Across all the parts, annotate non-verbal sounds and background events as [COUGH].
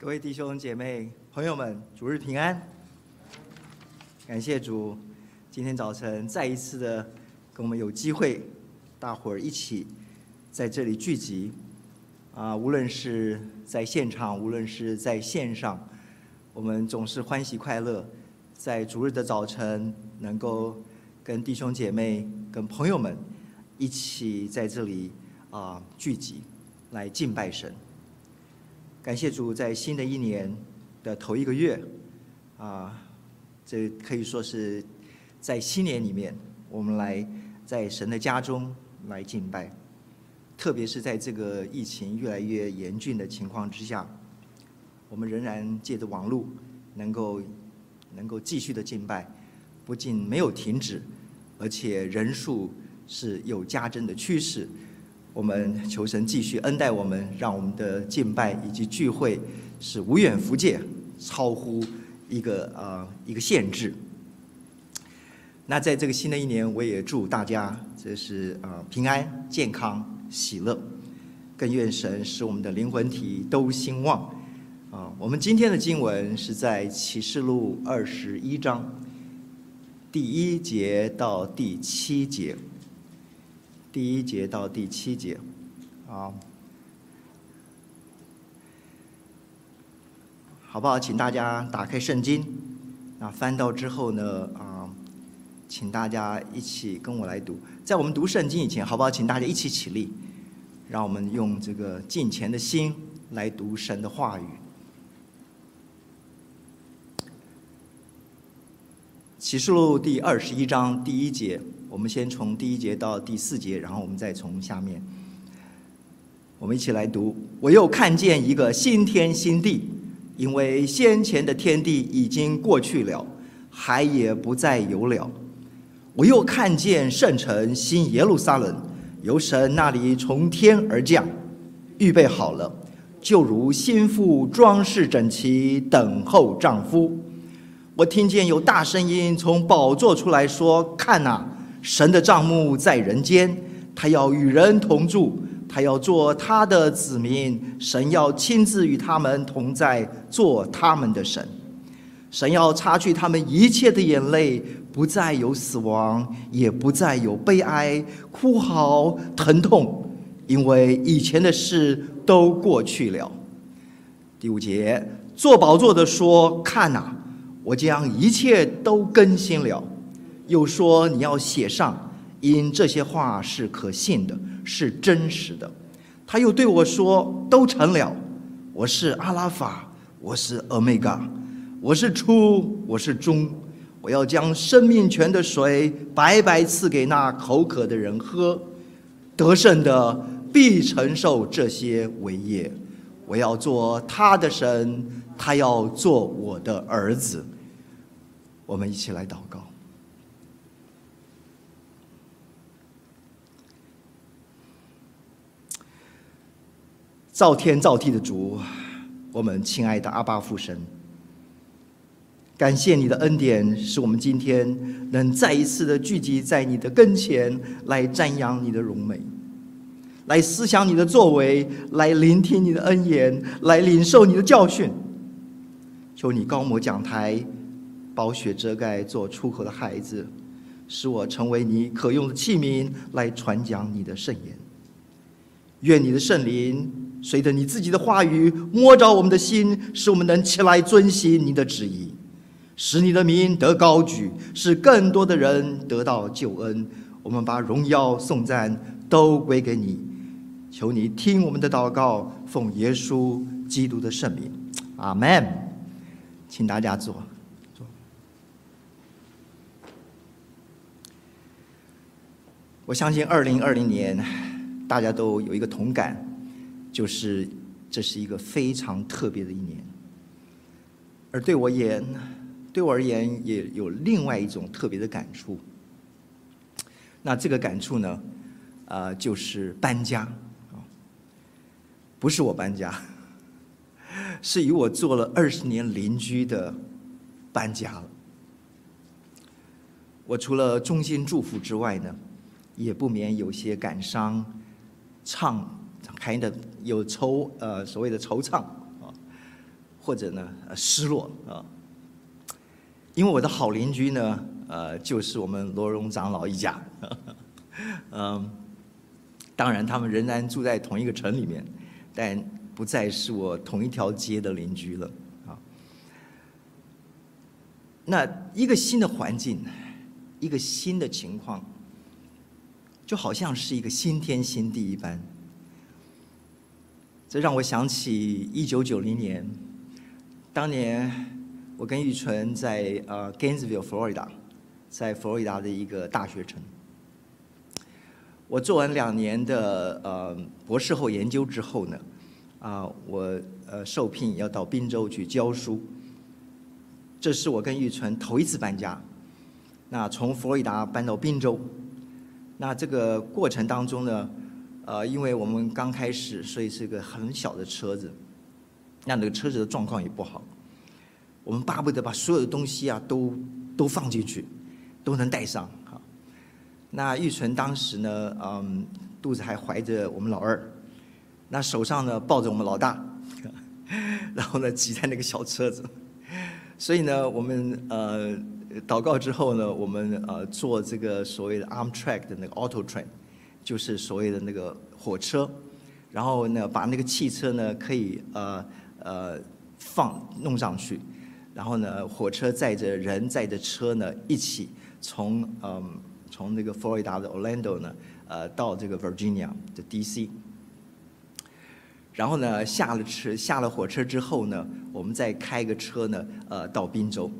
各位弟兄姐妹、朋友们，主日平安！感谢主，今天早晨再一次的跟我们有机会，大伙儿一起在这里聚集。啊，无论是在现场，无论是在线上，我们总是欢喜快乐，在主日的早晨能够跟弟兄姐妹、跟朋友们一起在这里啊聚集，来敬拜神。感谢主，在新的一年的头一个月，啊，这可以说是在新年里面，我们来在神的家中来敬拜。特别是在这个疫情越来越严峻的情况之下，我们仍然借着网络，能够能够继续的敬拜，不仅没有停止，而且人数是有加增的趋势。我们求神继续恩待我们，让我们的敬拜以及聚会是无远弗届，超乎一个呃一个限制。那在这个新的一年，我也祝大家这是呃平安、健康、喜乐，更愿神使我们的灵魂体都兴旺。啊，我们今天的经文是在启示录二十一章第一节到第七节。第一节到第七节，啊，好不好？请大家打开圣经，那翻到之后呢，啊，请大家一起跟我来读。在我们读圣经以前，好不好？请大家一起起立，让我们用这个敬虔的心来读神的话语。启示录第二十一章第一节。我们先从第一节到第四节，然后我们再从下面，我们一起来读。我又看见一个新天新地，因为先前的天地已经过去了，海也不再有了。我又看见圣城新耶路撒冷由神那里从天而降，预备好了，就如新妇装饰整齐，等候丈夫。我听见有大声音从宝座出来说：“看哪！”神的帐幕在人间，他要与人同住，他要做他的子民，神要亲自与他们同在，做他们的神。神要擦去他们一切的眼泪，不再有死亡，也不再有悲哀、哭嚎、疼痛，因为以前的事都过去了。第五节，坐宝座的说：“看哪，我将一切都更新了。”又说：“你要写上，因这些话是可信的，是真实的。”他又对我说：“都成了。我是阿拉法，我是欧米伽，我是初，我是终。我要将生命泉的水白白赐给那口渴的人喝。得胜的必承受这些伟业。我要做他的神，他要做我的儿子。”我们一起来祷告。造天造地的主，我们亲爱的阿爸父神，感谢你的恩典，使我们今天能再一次的聚集在你的跟前，来瞻仰你的荣美，来思想你的作为，来聆听你的恩言，来领受你的教训。求你高摩讲台，宝血遮盖做出口的孩子，使我成为你可用的器皿，来传讲你的圣言。愿你的圣灵。随着你自己的话语摸着我们的心，使我们能起来遵行你的旨意，使你的名得高举，使更多的人得到救恩。我们把荣耀颂赞都归给你，求你听我们的祷告，奉耶稣基督的圣名，阿门。请大家坐。坐。我相信二零二零年大家都有一个同感。就是这是一个非常特别的一年，而对我而言，对我而言也有另外一种特别的感触。那这个感触呢，啊，就是搬家啊，不是我搬家，[LAUGHS] 是与我做了二十年邻居的搬家了。我除了衷心祝福之外呢，也不免有些感伤，唱。开的有惆呃所谓的惆怅啊，或者呢呃失落啊。因为我的好邻居呢，呃，就是我们罗荣长老一家，[LAUGHS] 嗯，当然他们仍然住在同一个城里面，但不再是我同一条街的邻居了啊。那一个新的环境，一个新的情况，就好像是一个新天新地一般。这让我想起一九九零年，当年我跟玉纯在呃 Gainesville，Florida，，在佛罗里达的一个大学城。我做完两年的呃博士后研究之后呢，啊，我呃受聘要到宾州去教书。这是我跟玉纯头一次搬家，那从佛罗里达搬到宾州，那这个过程当中呢。呃，因为我们刚开始，所以是个很小的车子，那那个车子的状况也不好。我们巴不得把所有的东西啊都都放进去，都能带上哈。那玉纯当时呢，嗯，肚子还怀着我们老二，那手上呢抱着我们老大，[LAUGHS] 然后呢挤在那个小车子。所以呢，我们呃祷告之后呢，我们呃坐这个所谓的 Armtrack 的那个 Auto Train。就是所谓的那个火车，然后呢，把那个汽车呢可以呃呃放弄上去，然后呢，火车载着人载着车呢一起从嗯、呃、从那个佛罗里达的 Orlando 呢呃到这个 Virginia 的 DC，然后呢下了车下了火车之后呢，我们再开个车呢呃到宾州。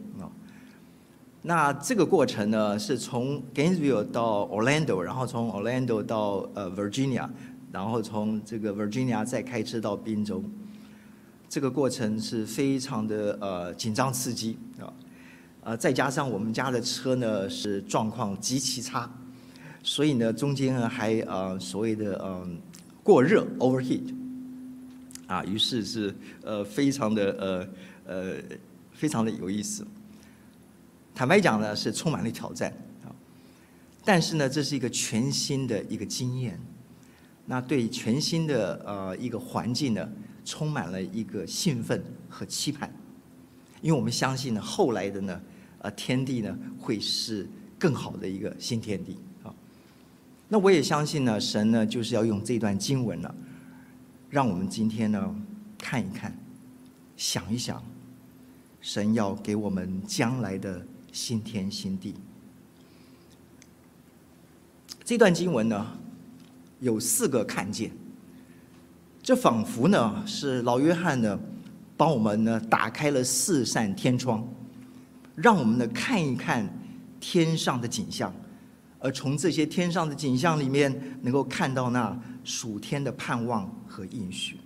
那这个过程呢，是从 Gainesville 到 Orlando，然后从 Orlando 到呃 Virginia，然后从这个 Virginia 再开车到宾州。这个过程是非常的呃紧张刺激啊，呃再加上我们家的车呢是状况极其差，所以呢中间呢还呃所谓的嗯过热 overheat，啊，于是是呃非常的呃呃非常的有意思。坦白讲呢，是充满了挑战啊，但是呢，这是一个全新的一个经验，那对全新的呃一个环境呢，充满了一个兴奋和期盼，因为我们相信呢，后来的呢，呃，天地呢会是更好的一个新天地啊。那我也相信呢，神呢就是要用这段经文呢，让我们今天呢看一看，想一想，神要给我们将来的。新天新地，这段经文呢，有四个看见。这仿佛呢是老约翰呢，帮我们呢打开了四扇天窗，让我们呢看一看天上的景象，而从这些天上的景象里面，能够看到那属天的盼望和应许。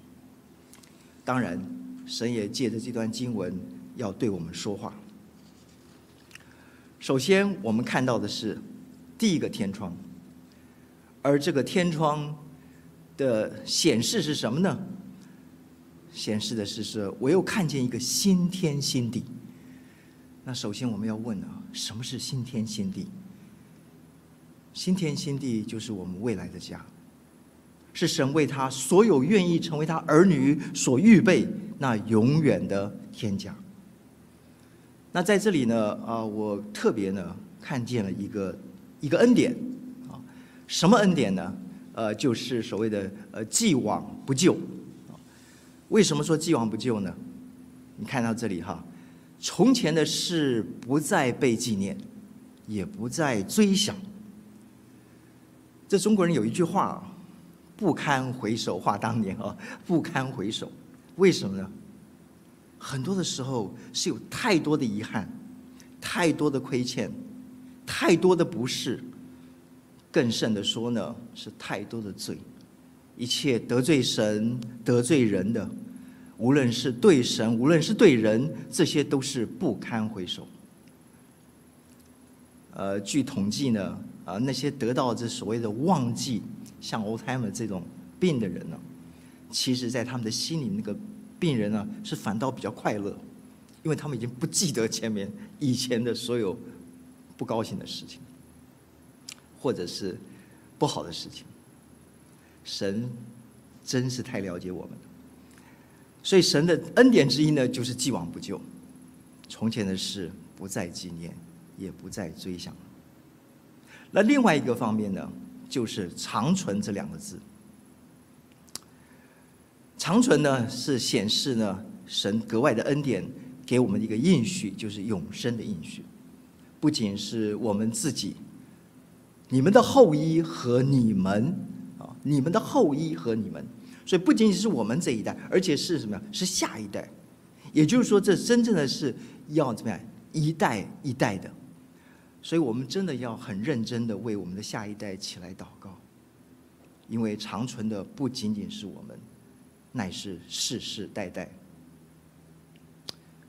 当然，神也借着这段经文要对我们说话。首先，我们看到的是第一个天窗，而这个天窗的显示是什么呢？显示的是说，我又看见一个新天新地。那首先我们要问啊，什么是新天新地？新天新地就是我们未来的家，是神为他所有愿意成为他儿女所预备那永远的天家。那在这里呢，啊，我特别呢看见了一个一个恩典，啊，什么恩典呢？呃，就是所谓的呃既往不咎。为什么说既往不咎呢？你看到这里哈，从前的事不再被纪念，也不再追想。这中国人有一句话，不堪回首话当年啊，不堪回首。为什么呢？很多的时候是有太多的遗憾，太多的亏欠，太多的不是，更甚的说呢，是太多的罪，一切得罪神、得罪人的，无论是对神，无论是对人，这些都是不堪回首。呃，据统计呢，啊、呃，那些得到这所谓的忘记，像 Alzheimer 这种病的人呢，其实在他们的心里那个。病人呢，是反倒比较快乐，因为他们已经不记得前面以前的所有不高兴的事情，或者是不好的事情。神真是太了解我们了。所以神的恩典之一呢，就是既往不咎，从前的事不再纪念，也不再追想。那另外一个方面呢，就是长存这两个字。长存呢，是显示呢神格外的恩典给我们的一个应许，就是永生的应许。不仅是我们自己，你们的后裔和你们啊，你们的后裔和你们，所以不仅仅是我们这一代，而且是什么呀？是下一代。也就是说，这真正的是要怎么样？一代一代的。所以我们真的要很认真的为我们的下一代起来祷告，因为长存的不仅仅是我们，乃是世世代代。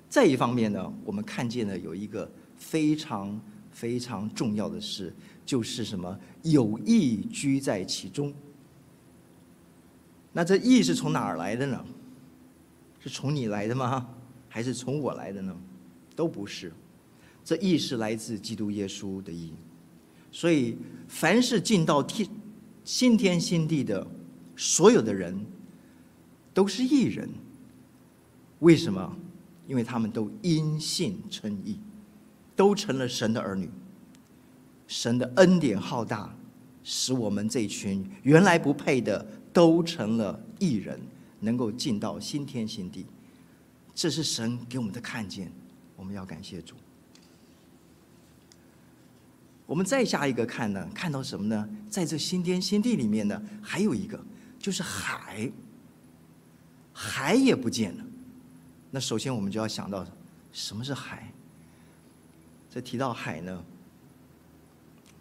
再一方面呢，我们看见了有一个非常非常重要的事，就是什么？有意居在其中。那这意是从哪儿来的呢？是从你来的吗？还是从我来的呢？都不是。这意是来自基督耶稣的意，所以凡是进到天新天新地的所有的人，都是义人。为什么？因为他们都因信称义，都成了神的儿女。神的恩典浩大，使我们这群原来不配的，都成了义人，能够进到新天新地。这是神给我们的看见，我们要感谢主。我们再下一个看呢，看到什么呢？在这新天新地里面呢，还有一个就是海，海也不见了。那首先我们就要想到什么是海。这提到海呢，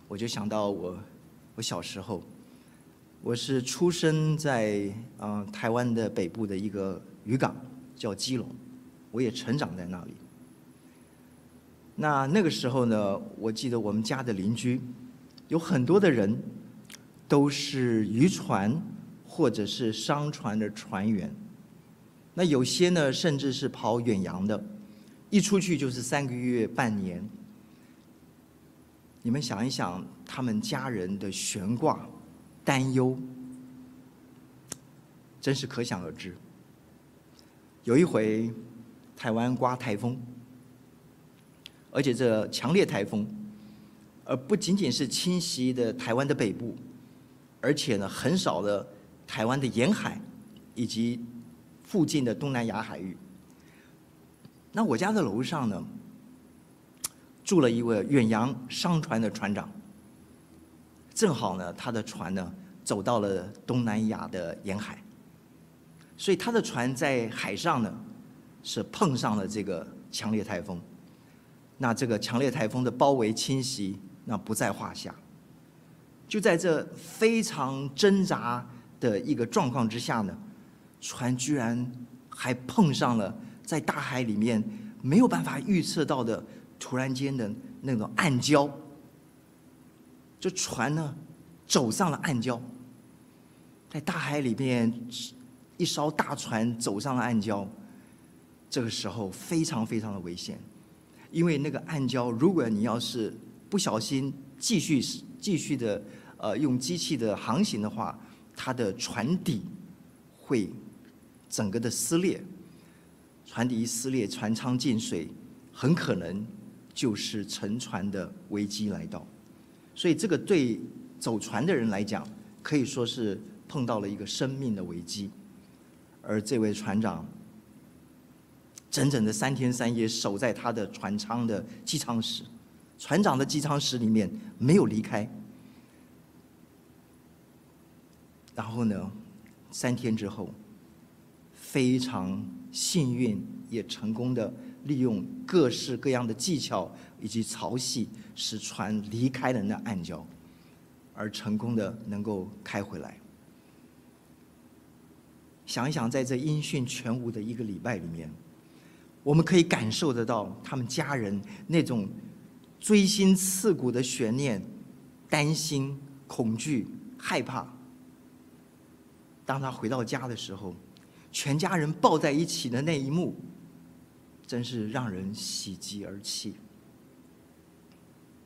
我就想到我我小时候，我是出生在嗯、台湾的北部的一个渔港，叫基隆，我也成长在那里。那那个时候呢，我记得我们家的邻居有很多的人都是渔船或者是商船的船员。那有些呢，甚至是跑远洋的，一出去就是三个月、半年。你们想一想，他们家人的悬挂、担忧，真是可想而知。有一回，台湾刮台风。而且这强烈台风，而不仅仅是侵袭的台湾的北部，而且呢，很少的台湾的沿海以及附近的东南亚海域。那我家的楼上呢，住了一位远洋商船的船长，正好呢，他的船呢走到了东南亚的沿海，所以他的船在海上呢是碰上了这个强烈台风。那这个强烈台风的包围侵袭，那不在话下。就在这非常挣扎的一个状况之下呢，船居然还碰上了在大海里面没有办法预测到的突然间的那种暗礁。这船呢，走上了暗礁，在大海里面，一艘大船走上了暗礁，这个时候非常非常的危险。因为那个暗礁，如果你要是不小心继续继续的呃用机器的航行的话，它的船底会整个的撕裂，船底一撕裂，船舱进水，很可能就是沉船的危机来到。所以这个对走船的人来讲，可以说是碰到了一个生命的危机，而这位船长。整整的三天三夜守在他的船舱的机舱室，船长的机舱室里面没有离开。然后呢，三天之后，非常幸运也成功的利用各式各样的技巧以及潮汐，使船离开了那暗礁，而成功的能够开回来。想一想，在这音讯全无的一个礼拜里面。我们可以感受得到他们家人那种锥心刺骨的悬念、担心、恐惧、害怕。当他回到家的时候，全家人抱在一起的那一幕，真是让人喜极而泣。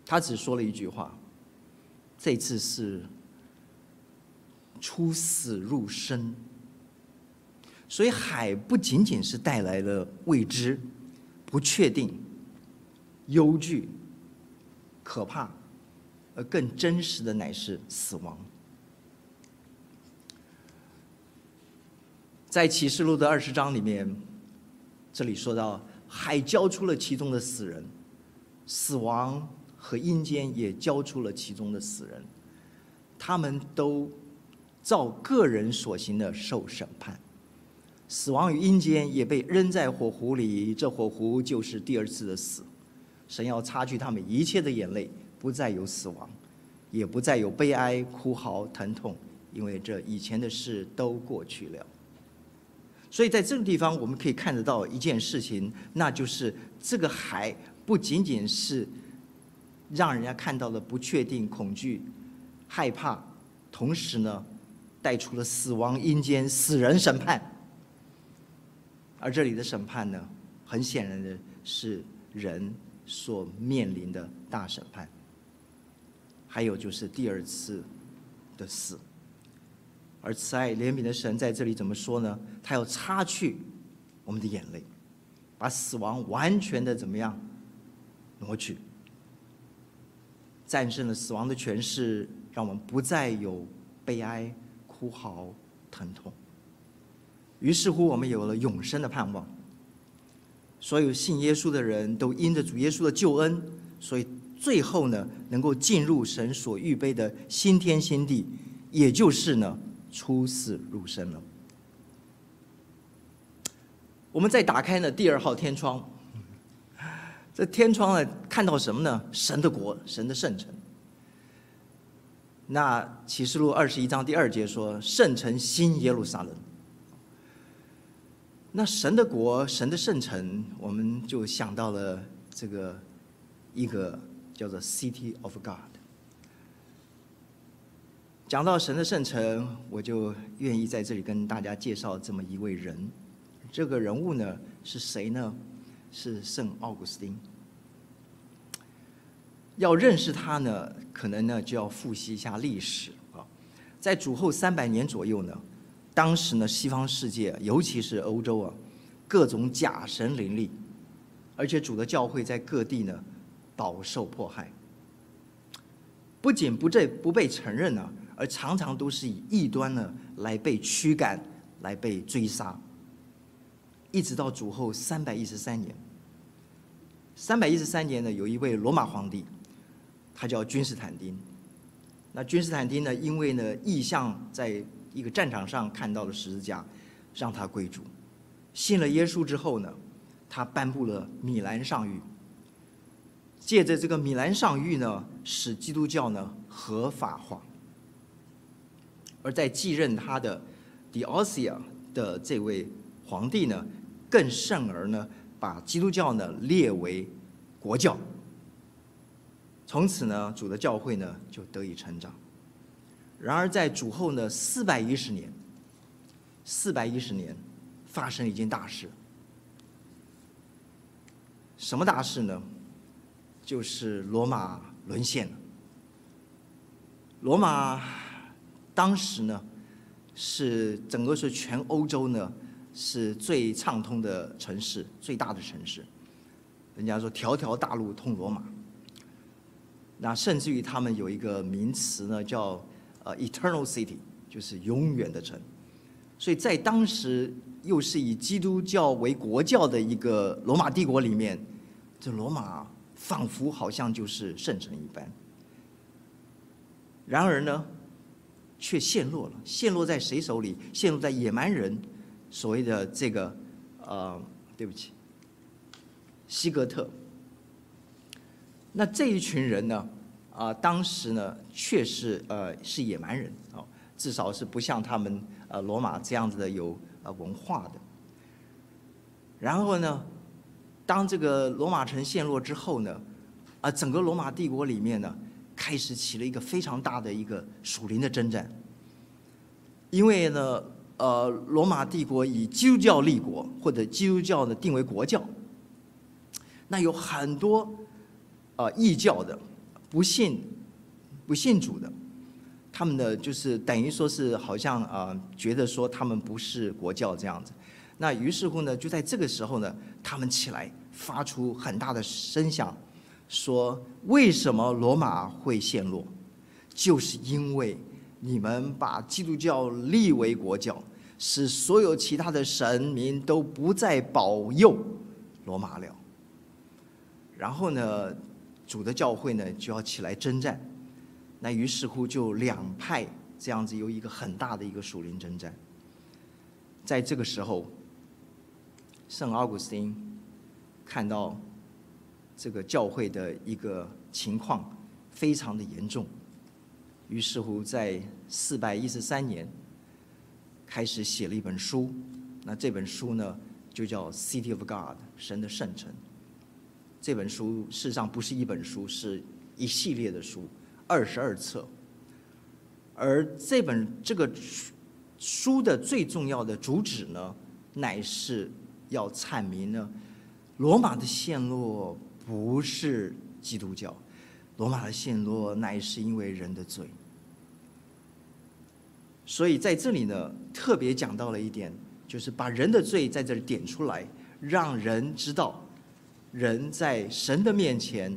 他只说了一句话：“这次是出死入生。”所以海不仅仅是带来了未知、不确定、忧惧、可怕，而更真实的乃是死亡。在启示录的二十章里面，这里说到海交出了其中的死人，死亡和阴间也交出了其中的死人，他们都照个人所行的受审判。死亡与阴间也被扔在火湖里，这火湖就是第二次的死。神要擦去他们一切的眼泪，不再有死亡，也不再有悲哀、哭嚎、疼痛，因为这以前的事都过去了。所以在这个地方，我们可以看得到一件事情，那就是这个海不仅仅是让人家看到了不确定、恐惧、害怕，同时呢，带出了死亡、阴间、死人审判。而这里的审判呢，很显然的是人所面临的大审判，还有就是第二次的死。而慈爱怜悯的神在这里怎么说呢？他要擦去我们的眼泪，把死亡完全的怎么样挪去，战胜了死亡的权势，让我们不再有悲哀、哭嚎、疼痛。于是乎，我们有了永生的盼望。所有信耶稣的人都因着主耶稣的救恩，所以最后呢，能够进入神所预备的新天新地，也就是呢，出死入生了。我们再打开呢第二号天窗，这天窗呢，看到什么呢？神的国，神的圣城。那启示录二十一章第二节说：“圣城新耶路撒冷。”那神的国，神的圣城，我们就想到了这个一个叫做 City of God。讲到神的圣城，我就愿意在这里跟大家介绍这么一位人。这个人物呢是谁呢？是圣奥古斯丁。要认识他呢，可能呢就要复习一下历史啊。在主后三百年左右呢。当时呢，西方世界，尤其是欧洲啊，各种假神林立，而且主的教会在各地呢，饱受迫害。不仅不被不被承认呢，而常常都是以异端呢来被驱赶，来被追杀。一直到主后三百一十三年，三百一十三年呢，有一位罗马皇帝，他叫君士坦丁。那君士坦丁呢，因为呢异象在一个战场上看到了十字架，让他归主，信了耶稣之后呢，他颁布了米兰上谕，借着这个米兰上谕呢，使基督教呢合法化。而在继任他的狄奥西亚的这位皇帝呢，更甚而呢，把基督教呢列为国教。从此呢，主的教会呢就得以成长。然而，在主后呢四百一十年，四百一十年发生一件大事。什么大事呢？就是罗马沦陷了。罗马当时呢是整个是全欧洲呢是最畅通的城市，最大的城市。人家说条条大路通罗马。那甚至于他们有一个名词呢叫。呃，Eternal City 就是永远的城，所以在当时又是以基督教为国教的一个罗马帝国里面，这罗马仿佛好像就是圣城一般。然而呢，却陷落了，陷落在谁手里？陷落在野蛮人，所谓的这个呃，对不起，西格特。那这一群人呢？啊，当时呢，确实呃是野蛮人哦，至少是不像他们呃罗马这样子的有呃文化的。然后呢，当这个罗马城陷落之后呢，啊，整个罗马帝国里面呢，开始起了一个非常大的一个属灵的征战。因为呢，呃，罗马帝国以基督教立国，或者基督教呢定为国教，那有很多啊异教的。不信，不信主的，他们的，就是等于说是好像啊、呃，觉得说他们不是国教这样子，那于是乎呢，就在这个时候呢，他们起来发出很大的声响，说：“为什么罗马会陷落？就是因为你们把基督教立为国教，使所有其他的神明都不再保佑罗马了。然后呢，主的教会呢就要起来征战。那于是乎就两派这样子有一个很大的一个属灵征战。在这个时候。”圣奥古斯丁看到这个教会的一个情况非常的严重，于是乎在四百一十三年开始写了一本书。那这本书呢，就叫《City of God》神的圣城。这本书事实上不是一本书，是一系列的书，二十二册。而这本这个书的最重要的主旨呢，乃是。要阐明呢，罗马的陷落不是基督教，罗马的陷落乃是因为人的罪。所以在这里呢，特别讲到了一点，就是把人的罪在这里点出来，让人知道人在神的面前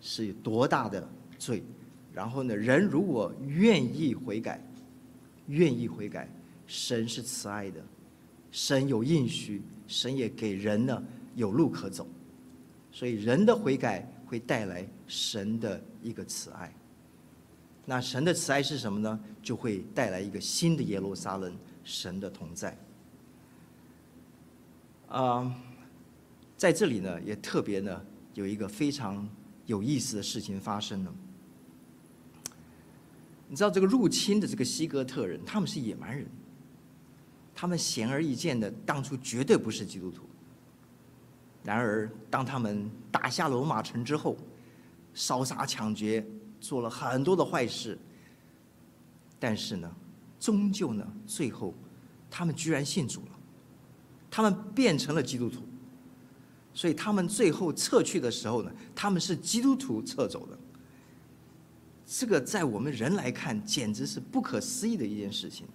是有多大的罪。然后呢，人如果愿意悔改，愿意悔改，神是慈爱的，神有应许。神也给人呢有路可走，所以人的悔改会带来神的一个慈爱。那神的慈爱是什么呢？就会带来一个新的耶路撒冷，神的同在。啊，在这里呢，也特别呢有一个非常有意思的事情发生了。你知道这个入侵的这个西哥特人，他们是野蛮人。他们显而易见的，当初绝对不是基督徒。然而，当他们打下罗马城之后，烧杀抢劫，做了很多的坏事。但是呢，终究呢，最后他们居然信主了，他们变成了基督徒。所以，他们最后撤去的时候呢，他们是基督徒撤走的。这个在我们人来看，简直是不可思议的一件事情。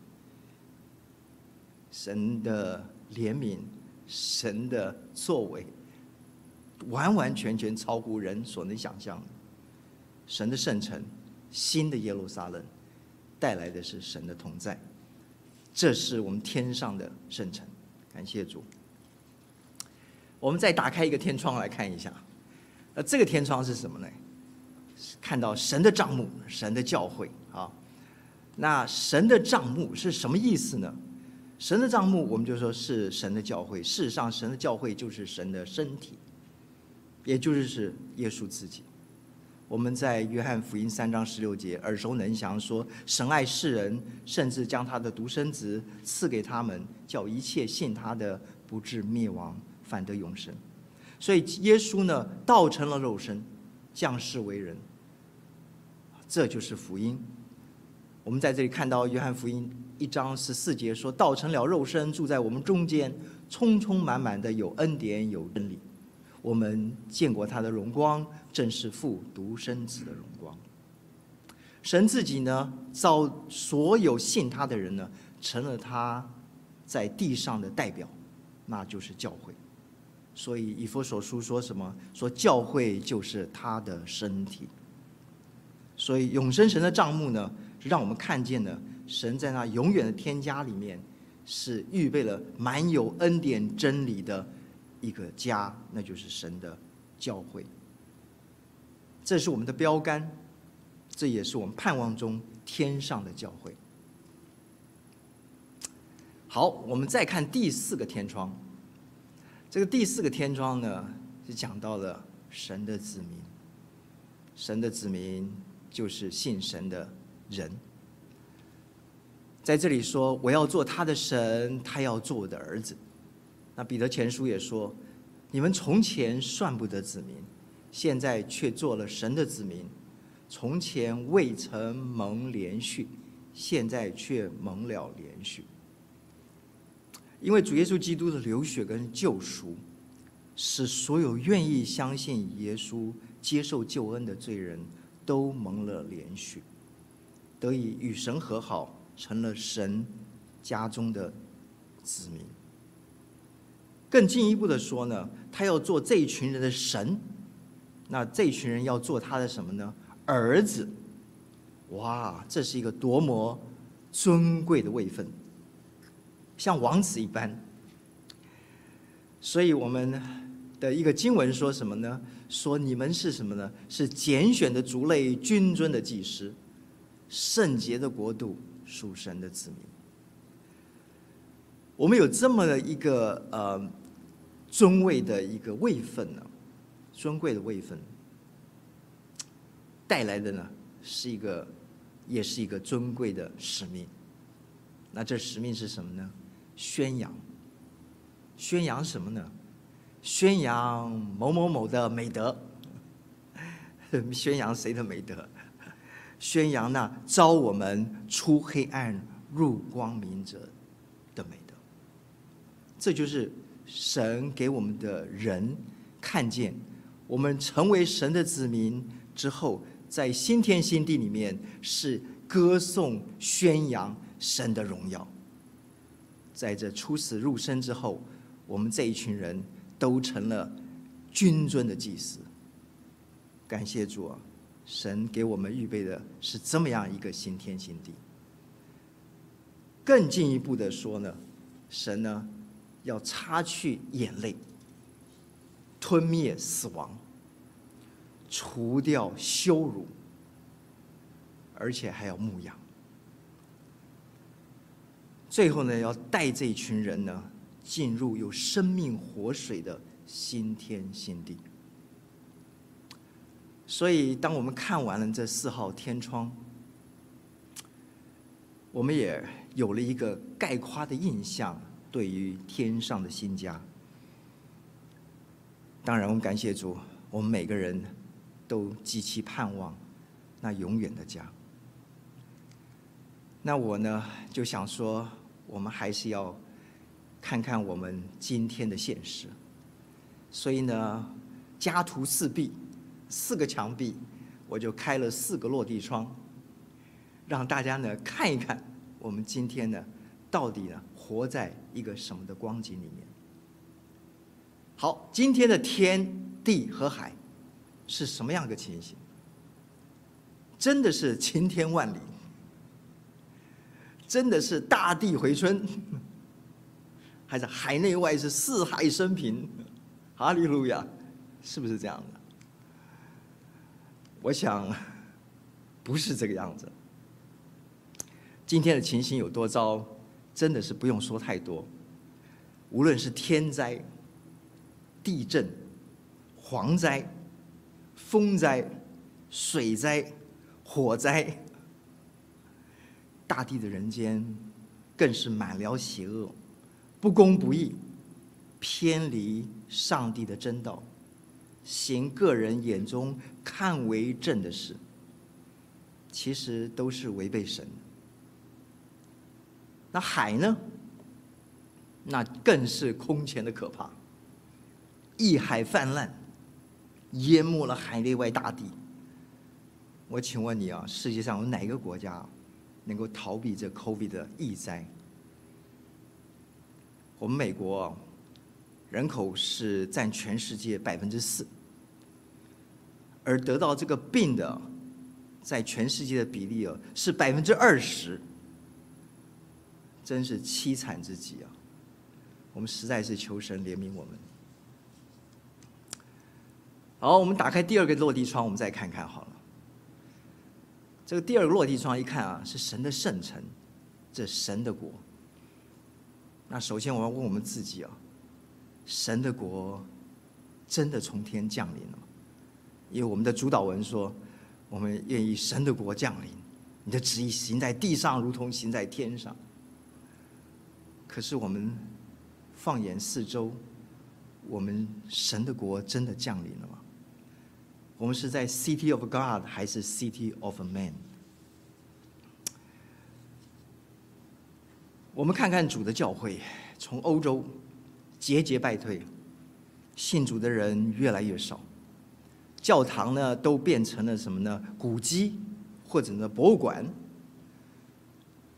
神的怜悯，神的作为，完完全全超乎人所能想象的。神的圣城，新的耶路撒冷，带来的是神的同在。这是我们天上的圣城，感谢主。我们再打开一个天窗来看一下，那这个天窗是什么呢？看到神的帐幕，神的教会啊。那神的帐幕是什么意思呢？神的帐幕，我们就说是神的教会。事实上，神的教会就是神的身体，也就是是耶稣自己。我们在约翰福音三章十六节耳熟能详，说神爱世人，甚至将他的独生子赐给他们，叫一切信他的不至灭亡，反得永生。所以耶稣呢，道成了肉身，降世为人，这就是福音。我们在这里看到约翰福音。一章十四节说：“道成了肉身，住在我们中间，充充满满的有恩典有真理。我们见过他的荣光，正是父独生子的荣光。神自己呢，造所有信他的人呢，成了他在地上的代表，那就是教会。所以以弗所书说什么？说教会就是他的身体。所以永生神的账目呢，让我们看见了。”神在那永远的天家里面，是预备了满有恩典真理的一个家，那就是神的教会。这是我们的标杆，这也是我们盼望中天上的教会。好，我们再看第四个天窗。这个第四个天窗呢，是讲到了神的子民。神的子民就是信神的人。在这里说，我要做他的神，他要做我的儿子。那彼得前书也说，你们从前算不得子民，现在却做了神的子民；从前未曾蒙怜恤，现在却蒙了怜恤。因为主耶稣基督的流血跟救赎，使所有愿意相信耶稣、接受救恩的罪人都蒙了怜恤，得以与神和好。成了神家中的子民。更进一步的说呢，他要做这一群人的神，那这一群人要做他的什么呢？儿子。哇，这是一个多么尊贵的位分，像王子一般。所以我们的一个经文说什么呢？说你们是什么呢？是拣选的族类，君尊的祭司，圣洁的国度，属神的子民。我们有这么的一个呃尊位的一个位分呢，尊贵的位分带来的呢是一个，也是一个尊贵的使命。那这使命是什么呢？宣扬。宣扬什么呢？宣扬某某某的美德。宣扬谁的美德？宣扬那招我们出黑暗入光明者的美德。这就是神给我们的人看见，我们成为神的子民之后，在新天新地里面是歌颂宣扬神的荣耀。在这出死入生之后。我们这一群人都成了君尊的祭司，感谢主啊！神给我们预备的是这么样一个新天新地。更进一步的说呢，神呢要擦去眼泪，吞灭死亡，除掉羞辱，而且还要牧养。最后呢，要带这一群人呢。进入有生命活水的新天新地。所以，当我们看完了这四号天窗，我们也有了一个概括的印象，对于天上的新家。当然，我们感谢主，我们每个人都极其盼望那永远的家。那我呢，就想说，我们还是要。看看我们今天的现实，所以呢，家徒四壁，四个墙壁，我就开了四个落地窗，让大家呢看一看我们今天呢到底呢活在一个什么的光景里面。好，今天的天地和海是什么样的情形？真的是晴天万里，[LAUGHS] 真的是大地回春。[LAUGHS] 还是海内外是四海升平，[LAUGHS] 哈利路亚，是不是这样的？我想不是这个样子。今天的情形有多糟，真的是不用说太多。无论是天灾、地震、蝗灾、风灾、水灾、火灾，大地的人间更是满了邪恶。不公不义，偏离上帝的真道，行个人眼中看为正的事，其实都是违背神的。那海呢？那更是空前的可怕，一海泛滥，淹没了海内外大地。我请问你啊，世界上有哪个国家能够逃避这 COVID 的疫灾？我们美国人口是占全世界百分之四，而得到这个病的，在全世界的比例啊是百分之二十，真是凄惨之极啊！我们实在是求神怜悯我们。好，我们打开第二个落地窗，我们再看看好了。这个第二个落地窗一看啊，是神的圣城，这神的国。那首先我要问我们自己啊，神的国真的从天降临了吗？因为我们的主祷文说，我们愿意神的国降临，你的旨意行在地上，如同行在天上。可是我们放眼四周，我们神的国真的降临了吗？我们是在 City of God 还是 City of Man？我们看看主的教会，从欧洲节节败退，信主的人越来越少，教堂呢都变成了什么呢？古迹或者呢博物馆。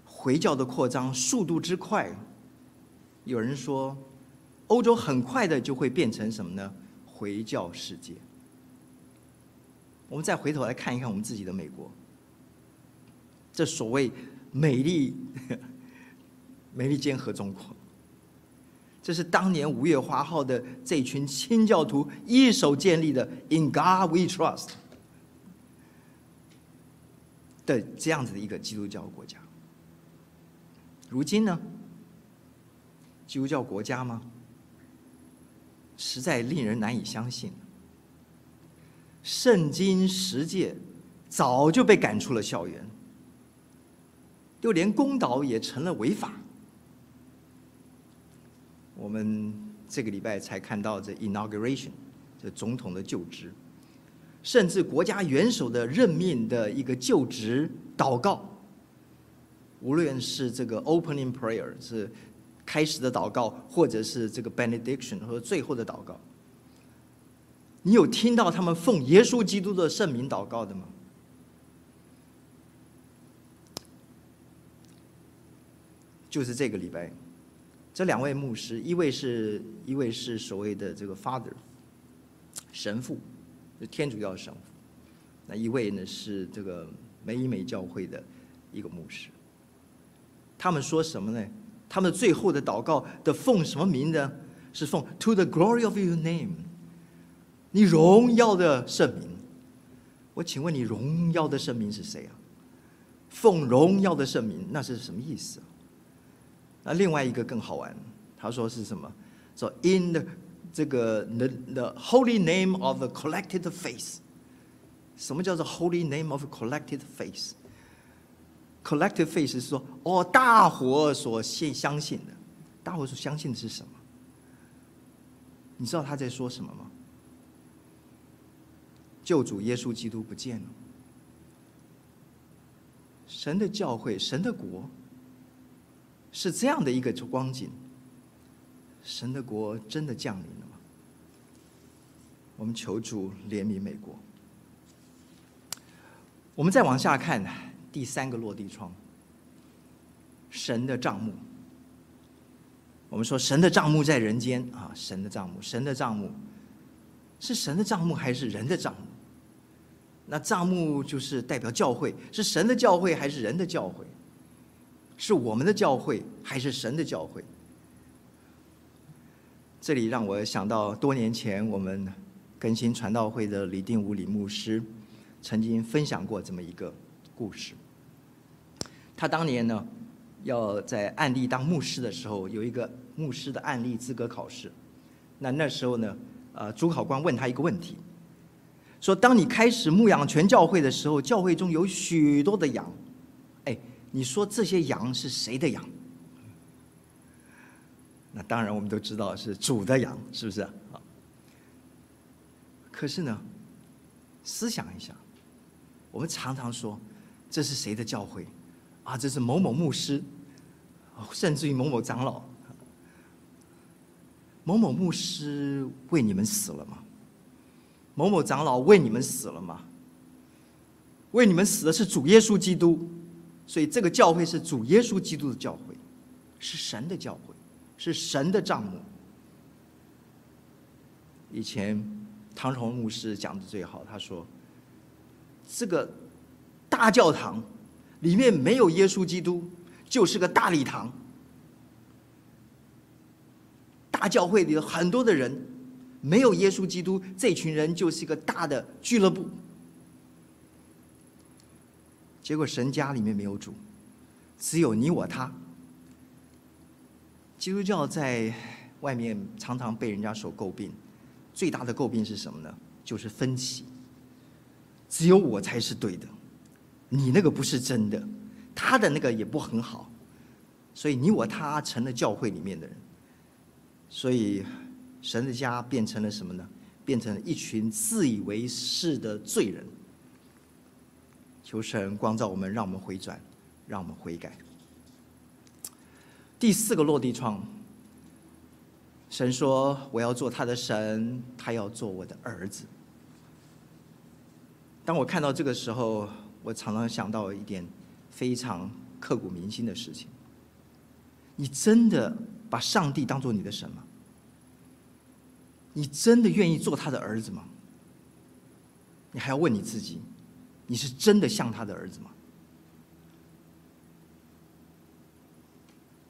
回教的扩张速度之快，有人说欧洲很快的就会变成什么呢？回教世界。我们再回头来看一看我们自己的美国，这所谓美丽 [LAUGHS] 美利坚合众国，这是当年五月花号的这群清教徒一手建立的 “In God We Trust” 的这样子的一个基督教国家。如今呢，基督教国家吗？实在令人难以相信。圣经十诫早就被赶出了校园，就连公祷也成了违法。我们这个礼拜才看到这 inauguration，这总统的就职，甚至国家元首的任命的一个就职祷告，无论是这个 opening prayer 是。开始的祷告，或者是这个 benediction 和最后的祷告，你有听到他们奉耶稣基督的圣名祷告的吗？就是这个礼拜，这两位牧师，一位是一位是所谓的这个 father 神父，是天主教神父，那一位呢是这个美以美教会的一个牧师，他们说什么呢？他们最后的祷告的奉什么名呢？是奉 To the glory of your name，你荣耀的圣名。我请问你，荣耀的圣名是谁啊？奉荣耀的圣名，那是什么意思啊？那另外一个更好玩，他说是什么？说 In the 这个 the the holy name of the collected faith。什么叫做 holy name of collected face？Collective faith 是说，哦，大伙所信相信的，大伙所相信的是什么？你知道他在说什么吗？救主耶稣基督不见了，神的教会，神的国，是这样的一个光景。神的国真的降临了吗？我们求主怜悯美国。我们再往下看。第三个落地窗，神的帐幕。我们说神的帐幕在人间啊，神的帐目，神的帐目是神的帐目还是人的帐目？那帐目就是代表教会，是神的教会还是人的教会？是我们的教会还是神的教会？这里让我想到多年前我们更新传道会的李定武李牧师曾经分享过这么一个故事。他当年呢，要在案例当牧师的时候，有一个牧师的案例资格考试。那那时候呢，呃，主考官问他一个问题，说：当你开始牧养全教会的时候，教会中有许多的羊，哎，你说这些羊是谁的羊？那当然我们都知道是主的羊，是不是啊？可是呢，思想一下，我们常常说这是谁的教会？啊，这是某某牧师，甚至于某某长老。某某牧师为你们死了吗？某某长老为你们死了吗？为你们死的是主耶稣基督，所以这个教会是主耶稣基督的教会，是神的教会，是神的帐幕。以前唐崇牧师讲的最好，他说：“这个大教堂。”里面没有耶稣基督，就是个大礼堂。大教会里有很多的人，没有耶稣基督，这群人就是一个大的俱乐部。结果神家里面没有主，只有你我他。基督教在外面常常被人家所诟病，最大的诟病是什么呢？就是分歧。只有我才是对的。你那个不是真的，他的那个也不很好，所以你我他成了教会里面的人，所以神的家变成了什么呢？变成了一群自以为是的罪人。求神光照我们，让我们回转，让我们悔改。第四个落地窗，神说：“我要做他的神，他要做我的儿子。”当我看到这个时候，我常常想到一点非常刻骨铭心的事情：你真的把上帝当做你的神吗？你真的愿意做他的儿子吗？你还要问你自己，你是真的像他的儿子吗？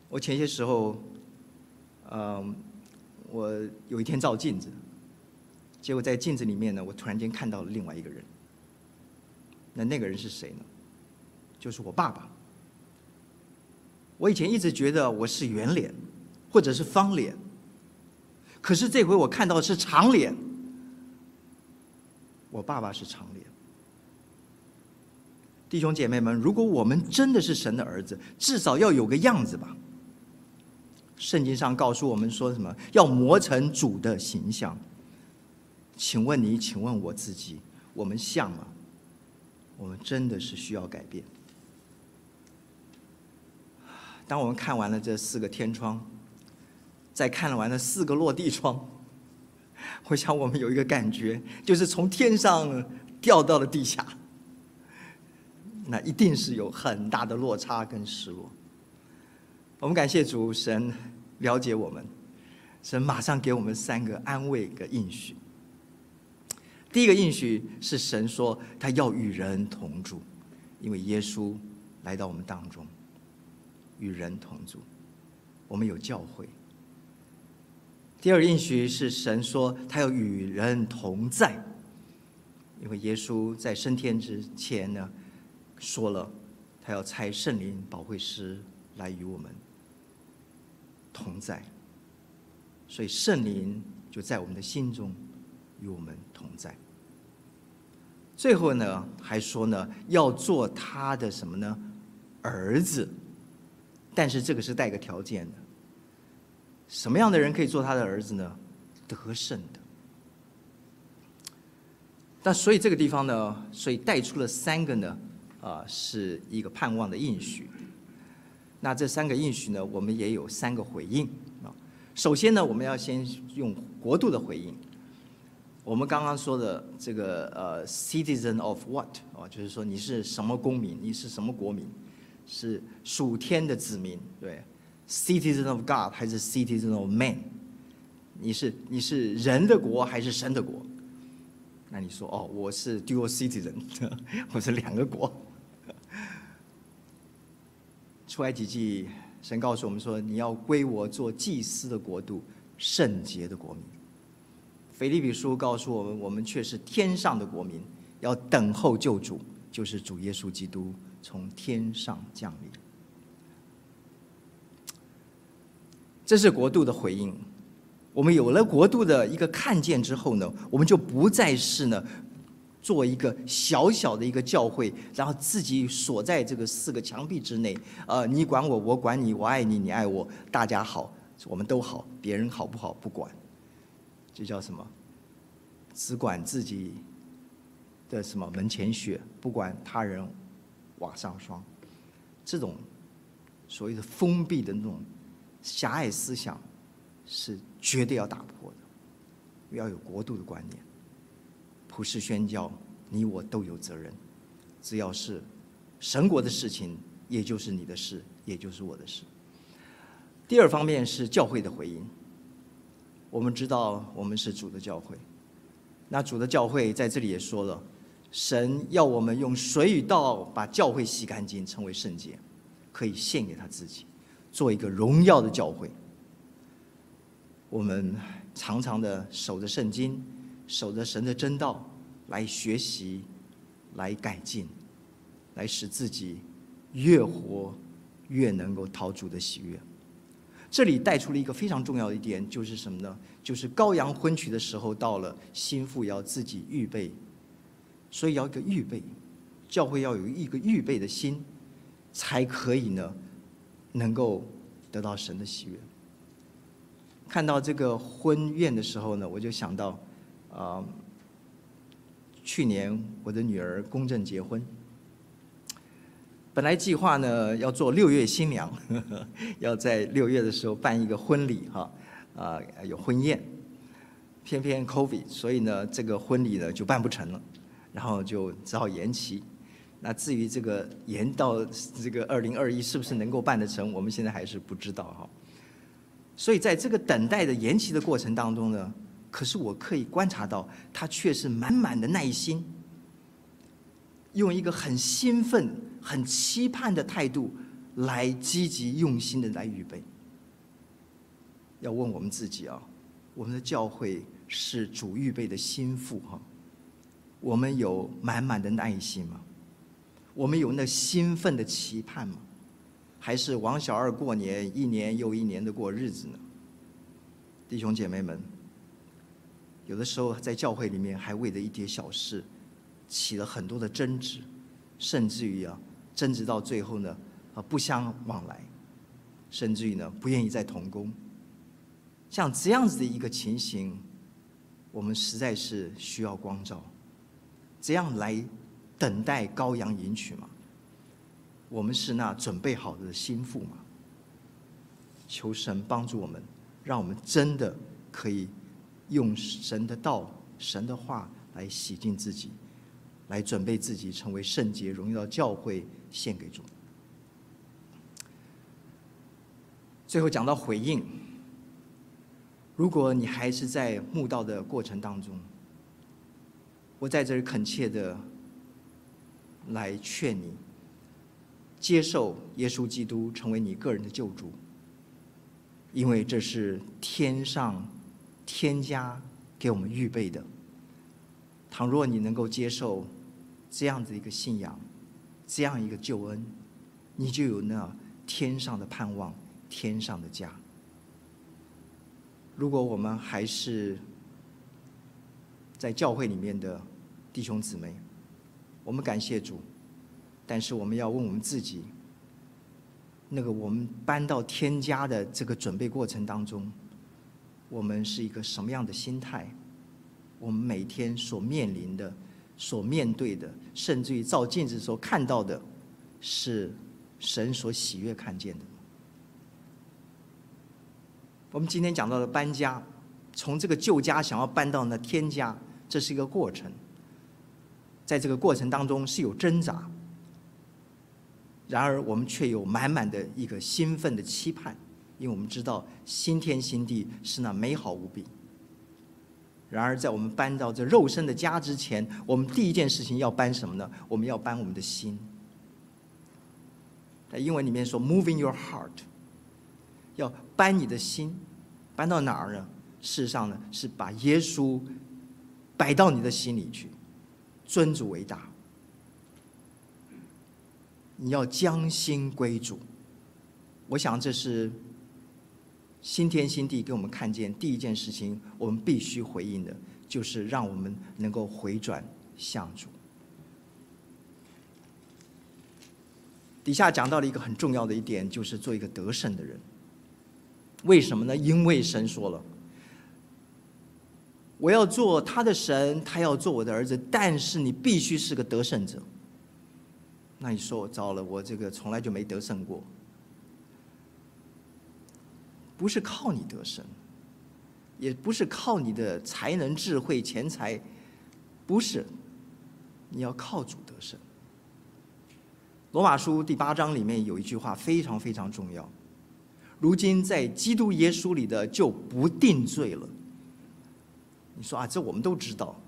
我前些时候，嗯，我有一天照镜子，结果在镜子里面呢，我突然间看到了另外一个人。那那个人是谁呢？就是我爸爸。我以前一直觉得我是圆脸，或者是方脸，可是这回我看到的是长脸。我爸爸是长脸。弟兄姐妹们，如果我们真的是神的儿子，至少要有个样子吧。圣经上告诉我们说什么？要磨成主的形象。请问你，请问我自己，我们像吗？我们真的是需要改变。当我们看完了这四个天窗，再看了完了四个落地窗，我想我们有一个感觉，就是从天上掉到了地下，那一定是有很大的落差跟失落。我们感谢主，神了解我们，神马上给我们三个安慰的应许。第一个应许是神说他要与人同住，因为耶稣来到我们当中，与人同住，我们有教会。第二个应许是神说他要与人同在，因为耶稣在升天之前呢，说了他要差圣灵保惠师来与我们同在，所以圣灵就在我们的心中。与我们同在。最后呢，还说呢，要做他的什么呢？儿子。但是这个是带个条件的。什么样的人可以做他的儿子呢？得胜的。那所以这个地方呢，所以带出了三个呢，啊，是一个盼望的应许。那这三个应许呢，我们也有三个回应啊。首先呢，我们要先用国度的回应。我们刚刚说的这个呃，citizen of what 啊，就是说你是什么公民，你是什么国民，是属天的子民，对，citizen of God 还是 citizen of man？你是你是人的国还是神的国？那你说哦，我是 dual citizen，[LAUGHS] 我是两个国。[LAUGHS] 出埃及记，神告诉我们说，你要归我做祭司的国度，圣洁的国民。腓立比书告诉我们，我们却是天上的国民，要等候救主，就是主耶稣基督从天上降临。这是国度的回应。我们有了国度的一个看见之后呢，我们就不再是呢，做一个小小的一个教会，然后自己锁在这个四个墙壁之内。呃，你管我，我管你，我爱你，你爱我，大家好，我们都好，别人好不好不管。这叫什么？只管自己的什么门前雪，不管他人瓦上霜。这种所谓的封闭的那种狭隘思想，是绝对要打破的。要有国度的观念，普世宣教，你我都有责任。只要是神国的事情，也就是你的事，也就是我的事。第二方面是教会的回应。我们知道，我们是主的教会。那主的教会在这里也说了，神要我们用水与道把教会洗干净，成为圣洁，可以献给他自己，做一个荣耀的教会。我们常常的守着圣经，守着神的真道来学习，来改进，来使自己越活越能够讨主的喜悦。这里带出了一个非常重要的一点，就是什么呢？就是羔羊婚娶的时候到了，新妇要自己预备，所以要一个预备，教会要有一个预备的心，才可以呢，能够得到神的喜悦。看到这个婚宴的时候呢，我就想到，啊、去年我的女儿公证结婚。本来计划呢要做六月新娘，[LAUGHS] 要在六月的时候办一个婚礼哈，啊有婚宴，偏偏 COVID，所以呢这个婚礼呢就办不成了，然后就只好延期。那至于这个延到这个二零二一是不是能够办得成，我们现在还是不知道哈。所以在这个等待的延期的过程当中呢，可是我可以观察到，他却是满满的耐心，用一个很兴奋、很期盼的态度来积极用心的来预备。要问我们自己啊，我们的教会是主预备的心腹哈，我们有满满的耐心吗？我们有那兴奋的期盼吗？还是王小二过年一年又一年的过日子呢？弟兄姐妹们，有的时候在教会里面还为了一点小事起了很多的争执，甚至于啊争执到最后呢啊不相往来，甚至于呢不愿意再同工。像这样子的一个情形，我们实在是需要光照，这样来等待羔羊迎娶吗？我们是那准备好的心腹吗？求神帮助我们，让我们真的可以用神的道、神的话来洗净自己，来准备自己成为圣洁、荣耀教会，献给主。最后讲到回应。如果你还是在慕道的过程当中，我在这里恳切的来劝你，接受耶稣基督成为你个人的救主，因为这是天上天家给我们预备的。倘若你能够接受这样子一个信仰，这样一个救恩，你就有那天上的盼望，天上的家。如果我们还是在教会里面的弟兄姊妹，我们感谢主，但是我们要问我们自己：那个我们搬到天家的这个准备过程当中，我们是一个什么样的心态？我们每天所面临的、所面对的，甚至于照镜子所看到的，是神所喜悦看见的。我们今天讲到的搬家，从这个旧家想要搬到那天家，这是一个过程。在这个过程当中是有挣扎，然而我们却有满满的一个兴奋的期盼，因为我们知道新天新地是那美好无比。然而在我们搬到这肉身的家之前，我们第一件事情要搬什么呢？我们要搬我们的心。在英文里面说 “moving your heart”。要搬你的心，搬到哪儿呢？事实上呢，是把耶稣摆到你的心里去，尊主为大。你要将心归主。我想这是新天新地给我们看见第一件事情，我们必须回应的，就是让我们能够回转向主。底下讲到了一个很重要的一点，就是做一个得胜的人。为什么呢？因为神说了，我要做他的神，他要做我的儿子。但是你必须是个得胜者。那你说我糟了，我这个从来就没得胜过。不是靠你得胜，也不是靠你的才能、智慧、钱财，不是。你要靠主得胜。罗马书第八章里面有一句话非常非常重要。如今在基督耶稣里的就不定罪了。你说啊，这我们都知道。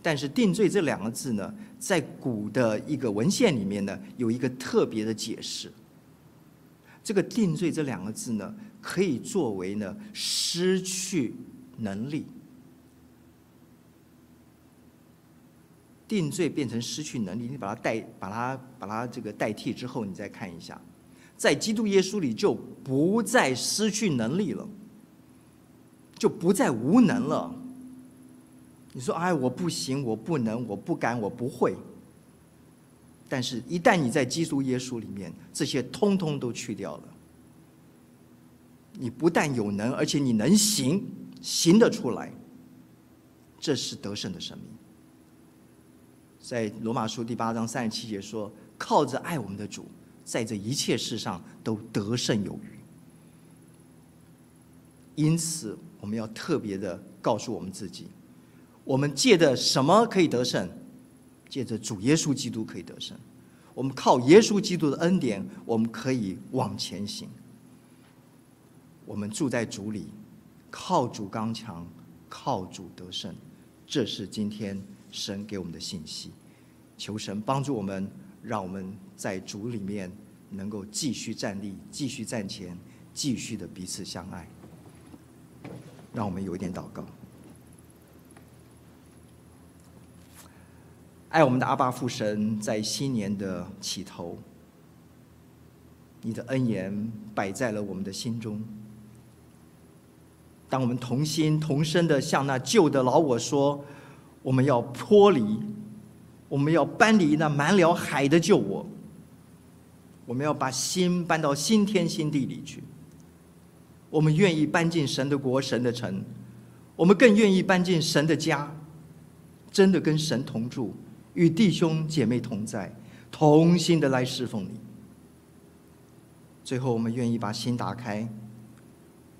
但是“定罪”这两个字呢，在古的一个文献里面呢，有一个特别的解释。这个“定罪”这两个字呢，可以作为呢失去能力。定罪变成失去能力，你把它代把它把它这个代替之后，你再看一下。在基督耶稣里就不再失去能力了，就不再无能了。你说：“哎，我不行，我不能，我不敢，我不会。”但是，一旦你在基督耶稣里面，这些通通都去掉了。你不但有能，而且你能行，行得出来。这是得胜的生命。在罗马书第八章三十七节说：“靠着爱我们的主。”在这一切事上都得胜有余，因此我们要特别的告诉我们自己：我们借着什么可以得胜？借着主耶稣基督可以得胜。我们靠耶稣基督的恩典，我们可以往前行。我们住在主里，靠主刚强，靠主得胜。这是今天神给我们的信息。求神帮助我们，让我们在主里面能够继续站立，继续站前，继续的彼此相爱。让我们有一点祷告。爱我们的阿爸父神，在新年的起头，你的恩言摆在了我们的心中。当我们同心同声的向那旧的老我说：“我们要脱离。”我们要搬离那满了海的旧我，我们要把心搬到新天新地里去。我们愿意搬进神的国、神的城，我们更愿意搬进神的家，真的跟神同住，与弟兄姐妹同在，同心的来侍奉你。最后，我们愿意把心打开，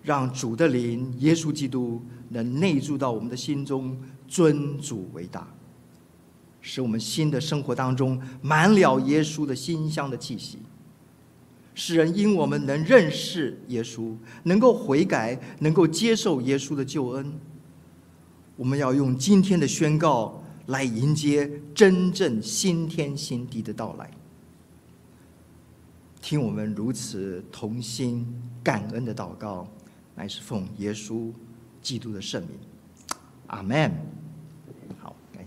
让主的灵、耶稣基督能内住到我们的心中，尊主为大。使我们新的生活当中满了耶稣的馨香的气息，使人因我们能认识耶稣，能够悔改，能够接受耶稣的救恩。我们要用今天的宣告来迎接真正新天新地的到来。听我们如此同心感恩的祷告，乃是奉耶稣基督的圣名，阿门。